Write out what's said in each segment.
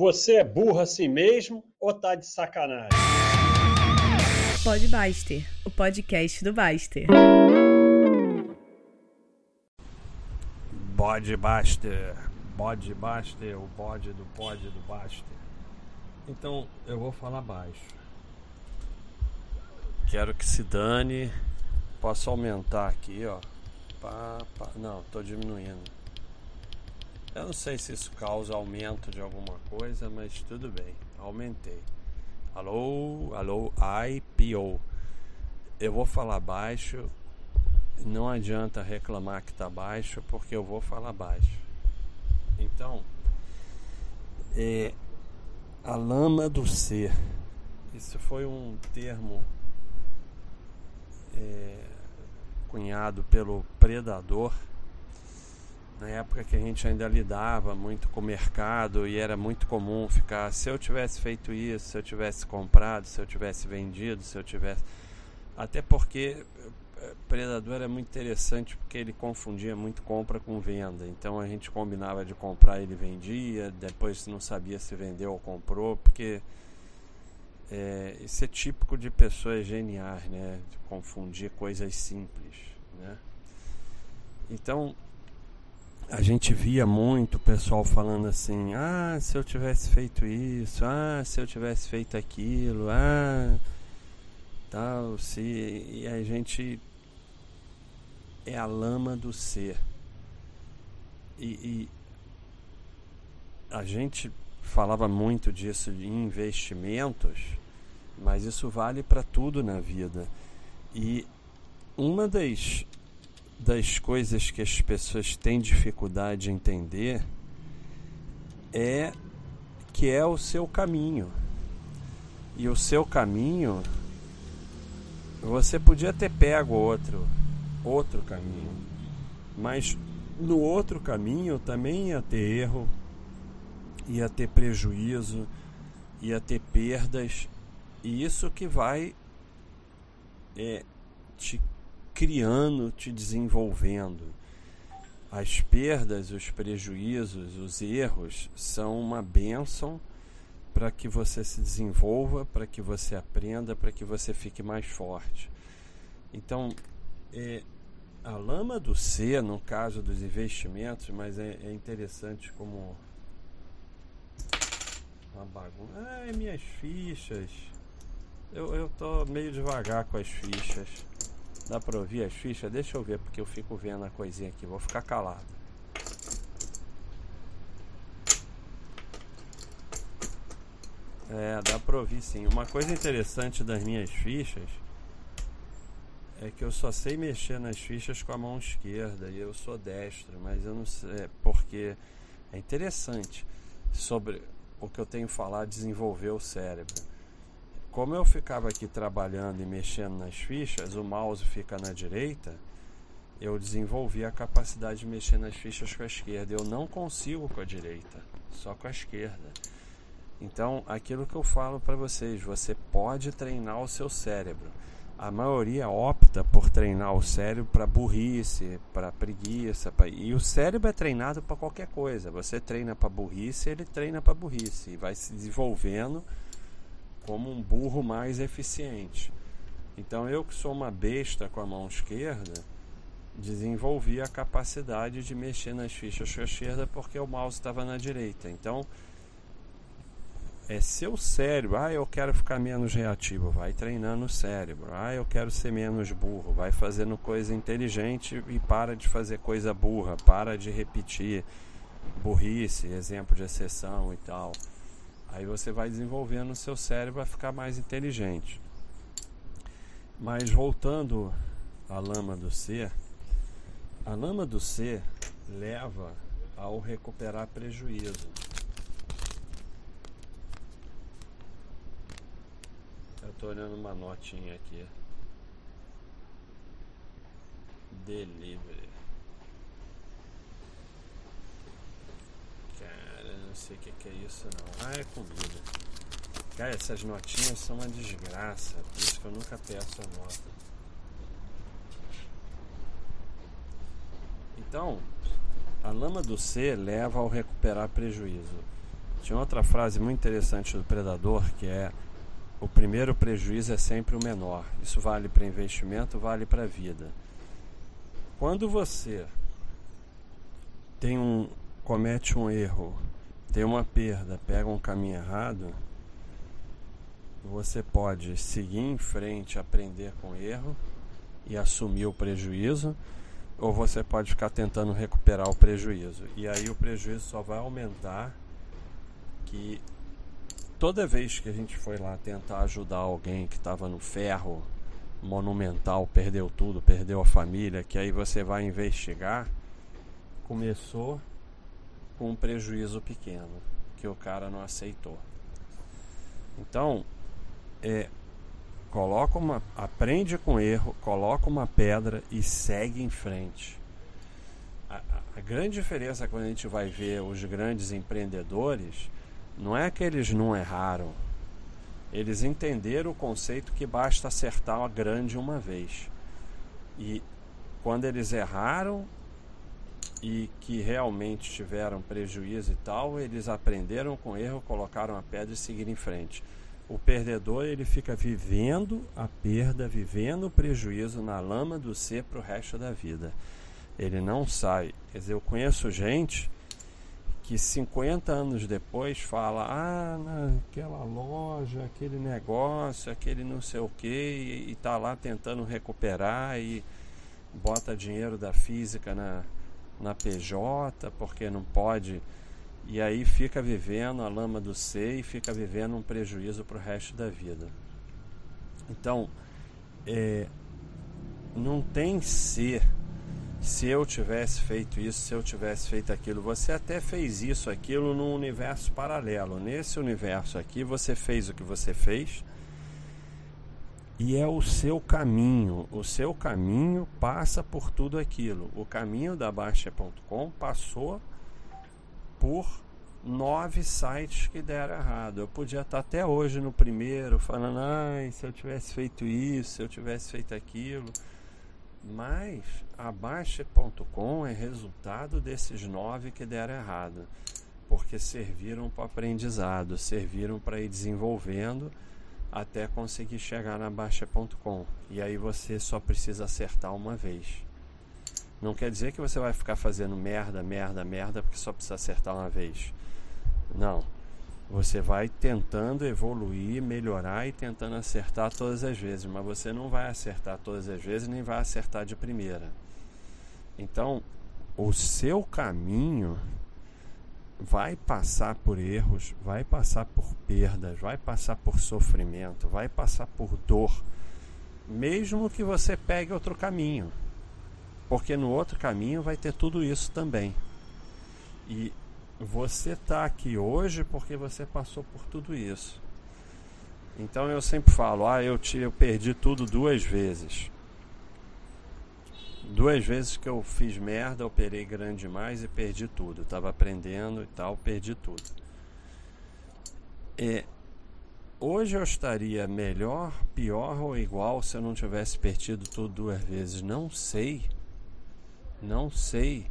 Você é burro assim mesmo ou tá de sacanagem? Pode Baster, o podcast do Baster. Bode Baster, Bode Baster, o bode do bode do Baster. Então eu vou falar baixo. Quero que se dane. Posso aumentar aqui, ó. Pá, pá. Não, tô diminuindo. Eu não sei se isso causa aumento de alguma coisa, mas tudo bem, aumentei. Alô, alô, IPO. Eu vou falar baixo, não adianta reclamar que tá baixo, porque eu vou falar baixo. Então, é, a lama do ser. Isso foi um termo é, cunhado pelo predador na época que a gente ainda lidava muito com o mercado e era muito comum ficar se eu tivesse feito isso, se eu tivesse comprado, se eu tivesse vendido, se eu tivesse até porque eh, Predador é muito interessante porque ele confundia muito compra com venda. Então a gente combinava de comprar, ele vendia, depois não sabia se vendeu ou comprou, porque é, isso é típico de pessoas geniais, né? De confundir coisas simples, né? Então a gente via muito o pessoal falando assim: ah, se eu tivesse feito isso, ah, se eu tivesse feito aquilo, ah, tal, se. E a gente é a lama do ser. E, e a gente falava muito disso de investimentos, mas isso vale para tudo na vida. E uma das das coisas que as pessoas têm dificuldade de entender é que é o seu caminho. E o seu caminho você podia ter pego outro outro caminho. Mas no outro caminho também ia ter erro, ia ter prejuízo, ia ter perdas, e isso que vai é, te criando, te desenvolvendo. As perdas, os prejuízos, os erros são uma bênção para que você se desenvolva, para que você aprenda, para que você fique mais forte. Então, é, a lama do C, no caso dos investimentos, mas é, é interessante como uma bagunça. Ah, minhas fichas. Eu, eu tô meio devagar com as fichas. Dá pra ouvir as fichas? Deixa eu ver, porque eu fico vendo a coisinha aqui. Vou ficar calado. É, dá pra ouvir sim. Uma coisa interessante das minhas fichas é que eu só sei mexer nas fichas com a mão esquerda e eu sou destro, mas eu não sei é porque é interessante sobre o que eu tenho falado desenvolver o cérebro. Como eu ficava aqui trabalhando e mexendo nas fichas, o mouse fica na direita, eu desenvolvi a capacidade de mexer nas fichas com a esquerda. Eu não consigo com a direita, só com a esquerda. Então, aquilo que eu falo para vocês, você pode treinar o seu cérebro. A maioria opta por treinar o cérebro para burrice, para preguiça, pra... e o cérebro é treinado para qualquer coisa. Você treina para burrice, ele treina para burrice e vai se desenvolvendo como um burro mais eficiente. Então eu que sou uma besta com a mão esquerda, desenvolvi a capacidade de mexer nas fichas com a esquerda porque o mouse estava na direita. Então é seu cérebro, ah, eu quero ficar menos reativo, vai treinando o cérebro. Ah, eu quero ser menos burro, vai fazendo coisa inteligente e para de fazer coisa burra, para de repetir burrice, exemplo de exceção e tal. Aí você vai desenvolvendo o seu cérebro a ficar mais inteligente. Mas voltando à lama do ser, a lama do ser leva ao recuperar prejuízo. Eu estou olhando uma notinha aqui. Delivery. Não sei o que, que, é isso não. Ah, é comida. Cara, essas notinhas são uma desgraça. Por isso que eu nunca peço a nota. Então, a lama do C leva ao recuperar prejuízo. Tinha outra frase muito interessante do predador que é o primeiro prejuízo é sempre o menor. Isso vale para investimento, vale para a vida. Quando você tem um comete um erro, tem uma perda, pega um caminho errado, você pode seguir em frente, aprender com o erro e assumir o prejuízo, ou você pode ficar tentando recuperar o prejuízo. E aí o prejuízo só vai aumentar que toda vez que a gente foi lá tentar ajudar alguém que estava no ferro monumental, perdeu tudo, perdeu a família, que aí você vai investigar, começou com um prejuízo pequeno que o cara não aceitou. Então, é, coloca uma, aprende com erro, coloca uma pedra e segue em frente. A, a grande diferença quando a gente vai ver os grandes empreendedores não é que eles não erraram, eles entenderam o conceito que basta acertar a grande uma vez. E quando eles erraram e que realmente tiveram prejuízo e tal, eles aprenderam com erro, colocaram a pedra e seguiram em frente. O perdedor ele fica vivendo a perda, vivendo o prejuízo na lama do ser para o resto da vida. Ele não sai. Quer dizer, eu conheço gente que 50 anos depois fala: ah, naquela loja, aquele negócio, aquele não sei o que, e está lá tentando recuperar e bota dinheiro da física na, na PJ porque não pode. E aí fica vivendo a lama do C e fica vivendo um prejuízo para o resto da vida. Então, é, não tem ser se eu tivesse feito isso, se eu tivesse feito aquilo. Você até fez isso, aquilo num universo paralelo. Nesse universo aqui, você fez o que você fez e é o seu caminho. O seu caminho passa por tudo aquilo. O caminho da Baixa.com passou por nove sites que deram errado. Eu podia estar até hoje no primeiro falando, ai, se eu tivesse feito isso, se eu tivesse feito aquilo. Mas a Baixa.com é resultado desses nove que deram errado, porque serviram para aprendizado, serviram para ir desenvolvendo até conseguir chegar na Baixa.com. E aí você só precisa acertar uma vez. Não quer dizer que você vai ficar fazendo merda, merda, merda, porque só precisa acertar uma vez. Não você vai tentando evoluir, melhorar e tentando acertar todas as vezes, mas você não vai acertar todas as vezes nem vai acertar de primeira. Então, o seu caminho vai passar por erros, vai passar por perdas, vai passar por sofrimento, vai passar por dor, mesmo que você pegue outro caminho, porque no outro caminho vai ter tudo isso também. E você está aqui hoje porque você passou por tudo isso. Então eu sempre falo, ah, eu, te, eu perdi tudo duas vezes. Duas vezes que eu fiz merda, operei grande demais e perdi tudo. Estava aprendendo e tal, perdi tudo. É, hoje eu estaria melhor, pior ou igual se eu não tivesse perdido tudo duas vezes? Não sei. Não sei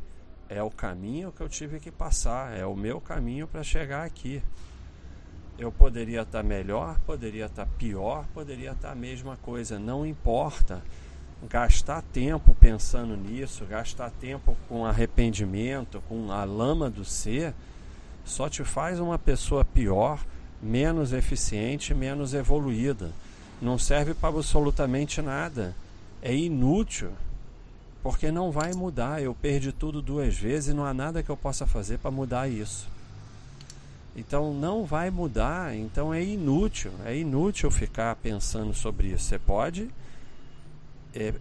é o caminho que eu tive que passar, é o meu caminho para chegar aqui. Eu poderia estar tá melhor, poderia estar tá pior, poderia estar tá a mesma coisa, não importa. Gastar tempo pensando nisso, gastar tempo com arrependimento, com a lama do ser, só te faz uma pessoa pior, menos eficiente, menos evoluída. Não serve para absolutamente nada. É inútil porque não vai mudar. Eu perdi tudo duas vezes e não há nada que eu possa fazer para mudar isso. Então não vai mudar, então é inútil, é inútil ficar pensando sobre isso. Você pode é,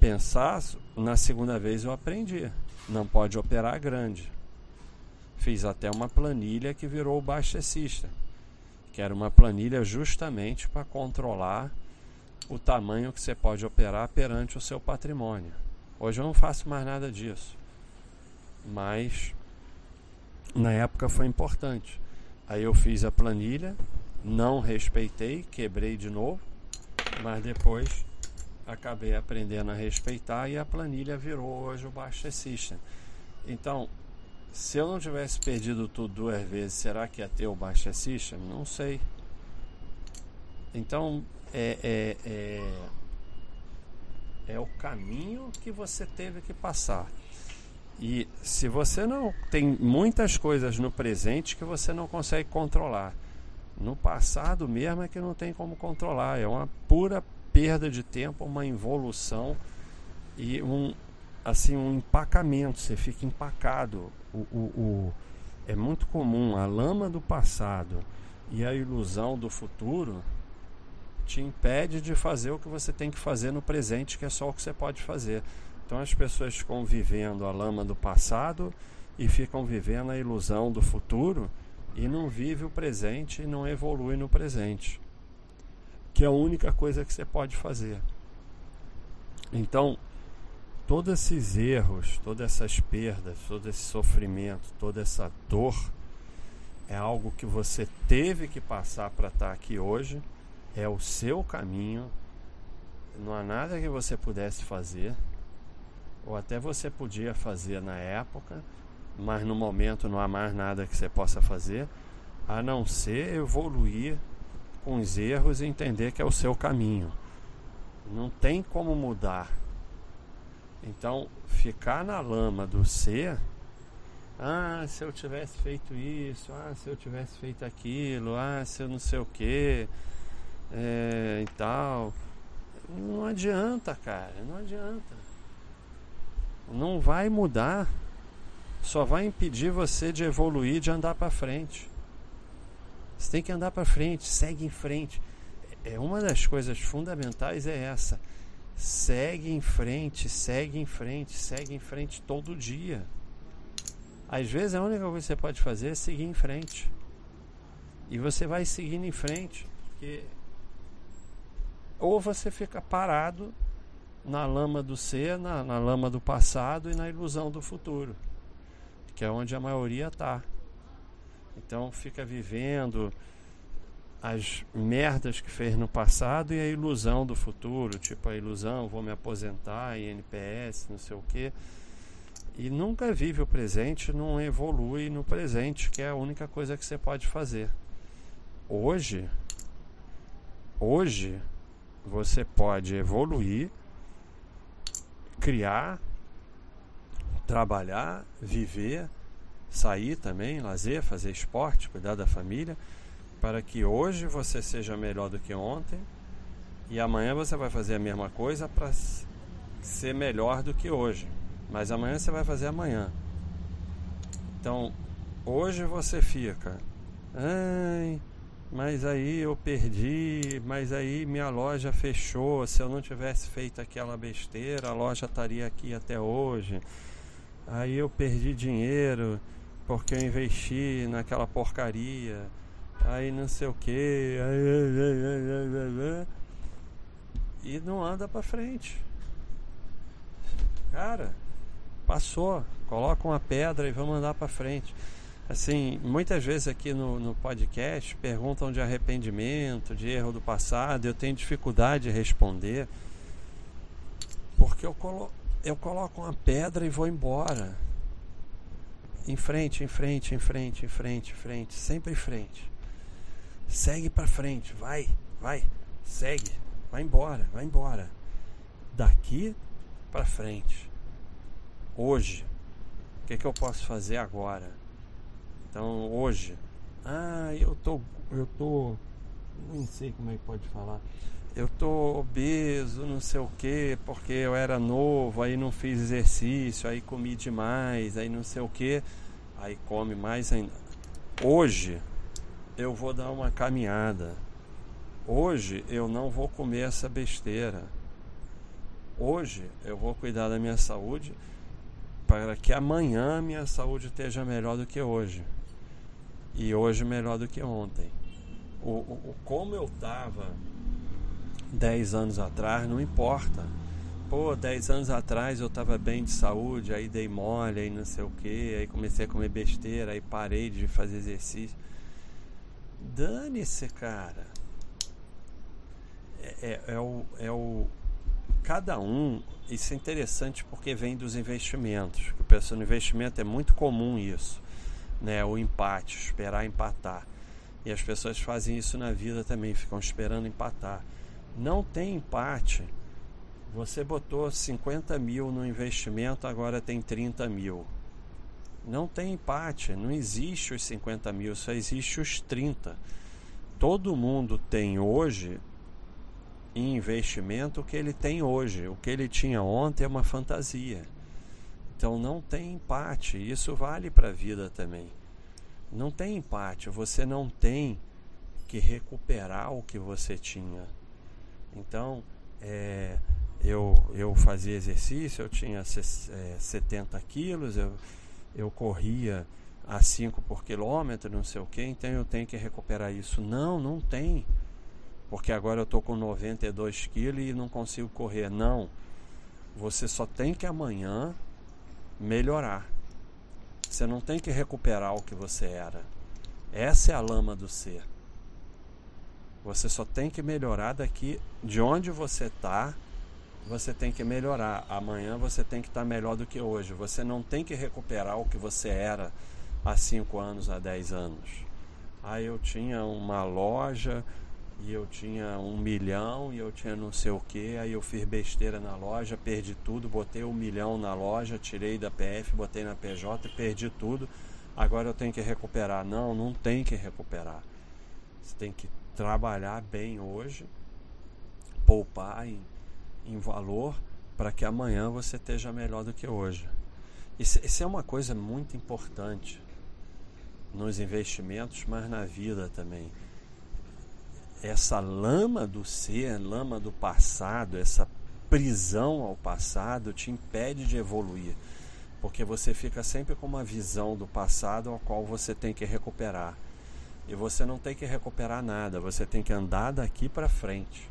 pensar, na segunda vez eu aprendi, não pode operar grande. Fiz até uma planilha que virou baixecista, que era uma planilha justamente para controlar o tamanho que você pode operar perante o seu patrimônio. Hoje eu não faço mais nada disso. Mas na época foi importante. Aí eu fiz a planilha, não respeitei, quebrei de novo, mas depois acabei aprendendo a respeitar e a planilha virou hoje o Baixa System. Então, se eu não tivesse perdido tudo duas vezes, será que ia ter o Baixa System? Não sei. Então, é, é, é, é o caminho que você teve que passar. E se você não tem muitas coisas no presente que você não consegue controlar, no passado mesmo é que não tem como controlar, é uma pura perda de tempo, uma involução e um assim um empacamento, você fica empacado. O, o, o, é muito comum a lama do passado e a ilusão do futuro te impede de fazer o que você tem que fazer no presente, que é só o que você pode fazer. Então as pessoas ficam vivendo a lama do passado e ficam vivendo a ilusão do futuro e não vive o presente e não evolui no presente, que é a única coisa que você pode fazer. Então, todos esses erros, todas essas perdas, todo esse sofrimento, toda essa dor é algo que você teve que passar para estar aqui hoje, é o seu caminho, não há nada que você pudesse fazer ou até você podia fazer na época, mas no momento não há mais nada que você possa fazer, a não ser evoluir com os erros e entender que é o seu caminho. Não tem como mudar. Então, ficar na lama do ser, ah, se eu tivesse feito isso, ah, se eu tivesse feito aquilo, ah, se eu não sei o que, é, e tal. Não adianta, cara, não adianta não vai mudar, só vai impedir você de evoluir, de andar para frente. Você tem que andar para frente, segue em frente. É uma das coisas fundamentais é essa. Segue em frente, segue em frente, segue em frente todo dia. Às vezes a única coisa que você pode fazer é seguir em frente. E você vai seguindo em frente, porque ou você fica parado na lama do ser, na, na lama do passado e na ilusão do futuro, que é onde a maioria está. Então fica vivendo as merdas que fez no passado e a ilusão do futuro, tipo a ilusão, vou me aposentar em NPS, não sei o que. E nunca vive o presente, não evolui no presente, que é a única coisa que você pode fazer. Hoje, hoje você pode evoluir criar, trabalhar, viver, sair também, lazer, fazer esporte, cuidar da família, para que hoje você seja melhor do que ontem e amanhã você vai fazer a mesma coisa para ser melhor do que hoje. Mas amanhã você vai fazer amanhã. Então, hoje você fica, ai, mas aí eu perdi, mas aí minha loja fechou. Se eu não tivesse feito aquela besteira, a loja estaria aqui até hoje. Aí eu perdi dinheiro porque eu investi naquela porcaria. Aí não sei o que. E não anda para frente. Cara, passou. Coloca uma pedra e vamos andar para frente. Assim, muitas vezes aqui no, no podcast perguntam de arrependimento, de erro do passado, eu tenho dificuldade de responder, porque eu, colo eu coloco uma pedra e vou embora. Em frente, em frente, em frente, em frente, em frente, sempre em frente. Segue para frente, vai, vai, segue, vai embora, vai embora. Daqui para frente. Hoje, o que, que eu posso fazer agora? Então hoje, ah, eu tô, eu tô, nem sei como é que pode falar. Eu tô obeso, não sei o que, porque eu era novo, aí não fiz exercício, aí comi demais, aí não sei o que, aí come mais ainda. Hoje eu vou dar uma caminhada. Hoje eu não vou comer essa besteira. Hoje eu vou cuidar da minha saúde para que amanhã minha saúde esteja melhor do que hoje e hoje melhor do que ontem. O, o, o como eu estava 10 anos atrás não importa. Pô, 10 anos atrás eu estava bem de saúde, aí dei mole, aí não sei o que, aí comecei a comer besteira, aí parei de fazer exercício. Dane-se, cara. É, é, é, o, é o cada um, isso é interessante porque vem dos investimentos. O pessoal no investimento é muito comum isso, né? O empate, esperar empatar. E as pessoas fazem isso na vida também, ficam esperando empatar. Não tem empate. Você botou 50 mil no investimento, agora tem 30 mil. Não tem empate, não existe os 50 mil, só existe os 30. Todo mundo tem hoje em investimento o que ele tem hoje. O que ele tinha ontem é uma fantasia. Então não tem empate. Isso vale para a vida também. Não tem empate. Você não tem que recuperar o que você tinha. Então, é, eu, eu fazia exercício, eu tinha é, 70 quilos, eu, eu corria a 5 por quilômetro, não sei o que, então eu tenho que recuperar isso. Não, não tem porque agora eu estou com 92 quilos e não consigo correr. Não. Você só tem que amanhã melhorar. Você não tem que recuperar o que você era. Essa é a lama do ser. Você só tem que melhorar daqui de onde você está. Você tem que melhorar. Amanhã você tem que estar tá melhor do que hoje. Você não tem que recuperar o que você era há 5 anos, há 10 anos. Aí eu tinha uma loja, e eu tinha um milhão e eu tinha não sei o que, aí eu fiz besteira na loja, perdi tudo, botei um milhão na loja, tirei da PF, botei na PJ, perdi tudo, agora eu tenho que recuperar. Não, não tem que recuperar. Você tem que trabalhar bem hoje, poupar em, em valor para que amanhã você esteja melhor do que hoje. Isso, isso é uma coisa muito importante nos investimentos, mas na vida também essa lama do ser, lama do passado, essa prisão ao passado te impede de evoluir, porque você fica sempre com uma visão do passado ao qual você tem que recuperar. E você não tem que recuperar nada, você tem que andar daqui para frente.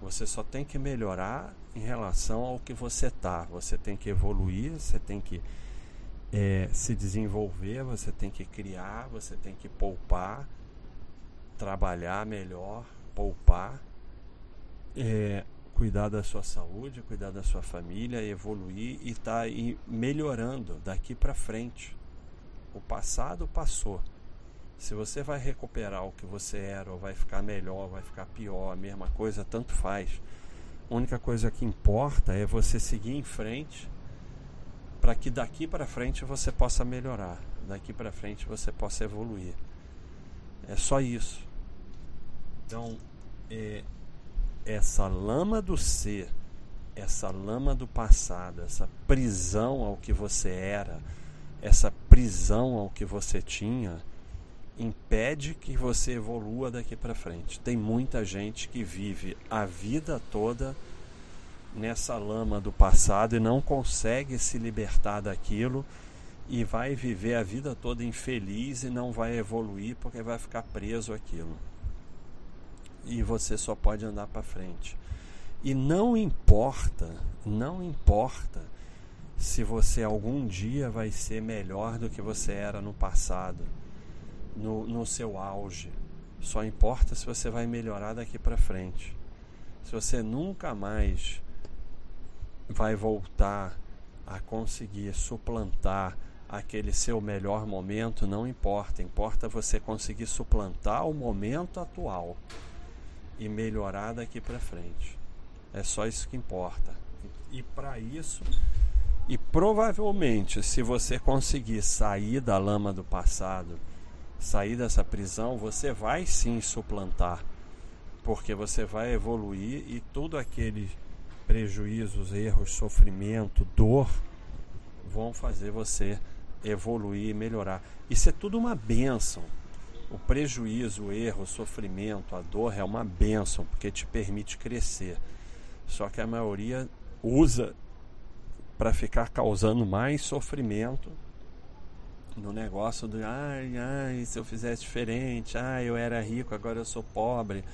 Você só tem que melhorar em relação ao que você tá. Você tem que evoluir, você tem que é, se desenvolver, você tem que criar, você tem que poupar, trabalhar melhor, poupar, é, cuidar da sua saúde, cuidar da sua família, evoluir e estar tá melhorando daqui para frente. O passado passou. Se você vai recuperar o que você era, ou vai ficar melhor, vai ficar pior, a mesma coisa, tanto faz. A única coisa que importa é você seguir em frente para que daqui para frente você possa melhorar, daqui para frente você possa evoluir. É só isso. Então, é, essa lama do ser, essa lama do passado, essa prisão ao que você era, essa prisão ao que você tinha, impede que você evolua daqui para frente. Tem muita gente que vive a vida toda nessa lama do passado e não consegue se libertar daquilo e vai viver a vida toda infeliz e não vai evoluir porque vai ficar preso aquilo e você só pode andar para frente. E não importa, não importa se você algum dia vai ser melhor do que você era no passado, no, no seu auge. Só importa se você vai melhorar daqui para frente. Se você nunca mais vai voltar a conseguir suplantar aquele seu melhor momento, não importa. Importa você conseguir suplantar o momento atual e melhorar daqui para frente. É só isso que importa. E para isso, e provavelmente, se você conseguir sair da lama do passado, sair dessa prisão, você vai sim suplantar, porque você vai evoluir e tudo aqueles prejuízos, erros, sofrimento, dor vão fazer você evoluir e melhorar. Isso é tudo uma benção o prejuízo, o erro, o sofrimento, a dor é uma benção, porque te permite crescer. Só que a maioria usa para ficar causando mais sofrimento no negócio do ai, ai, se eu fizesse diferente, ai, eu era rico, agora eu sou pobre,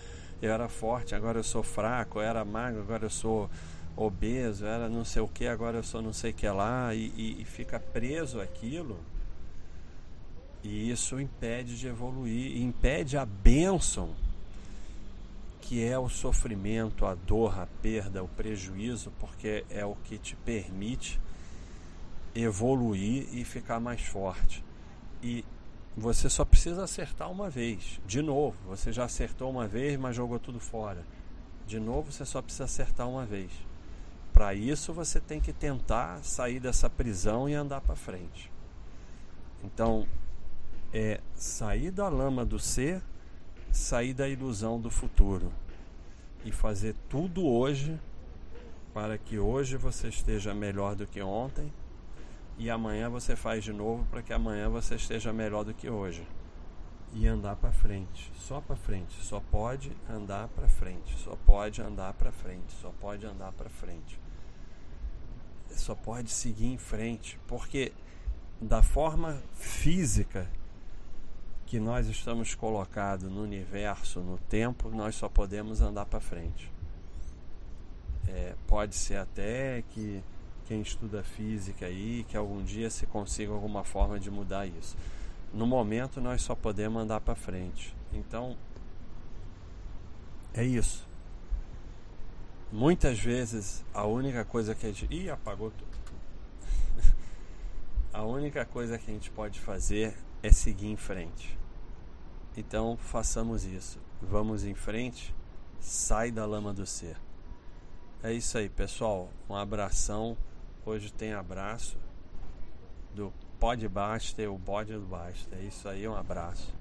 eu era forte, agora eu sou fraco, eu era magro, agora eu sou obeso, eu era não sei o que, agora eu sou não sei o que lá, e, e, e fica preso aquilo e isso impede de evoluir, impede a bênção que é o sofrimento, a dor, a perda, o prejuízo, porque é o que te permite evoluir e ficar mais forte. E você só precisa acertar uma vez. De novo, você já acertou uma vez, mas jogou tudo fora. De novo, você só precisa acertar uma vez. Para isso, você tem que tentar sair dessa prisão e andar para frente. Então, é sair da lama do ser, sair da ilusão do futuro e fazer tudo hoje para que hoje você esteja melhor do que ontem e amanhã você faz de novo para que amanhã você esteja melhor do que hoje. E andar para frente, só para frente, só pode andar para frente, só pode andar para frente, só pode andar para frente. Só pode seguir em frente, porque da forma física que nós estamos colocados no universo, no tempo, nós só podemos andar para frente. É, pode ser até que quem estuda física aí, que algum dia se consiga alguma forma de mudar isso. No momento nós só podemos andar para frente. Então é isso. Muitas vezes a única coisa que a gente. Ih, apagou tudo. a única coisa que a gente pode fazer é seguir em frente. Então façamos isso. Vamos em frente, sai da lama do ser. É isso aí, pessoal. Um abração. Hoje tem abraço do Pod Baster, o bode do Baster. É isso aí, um abraço.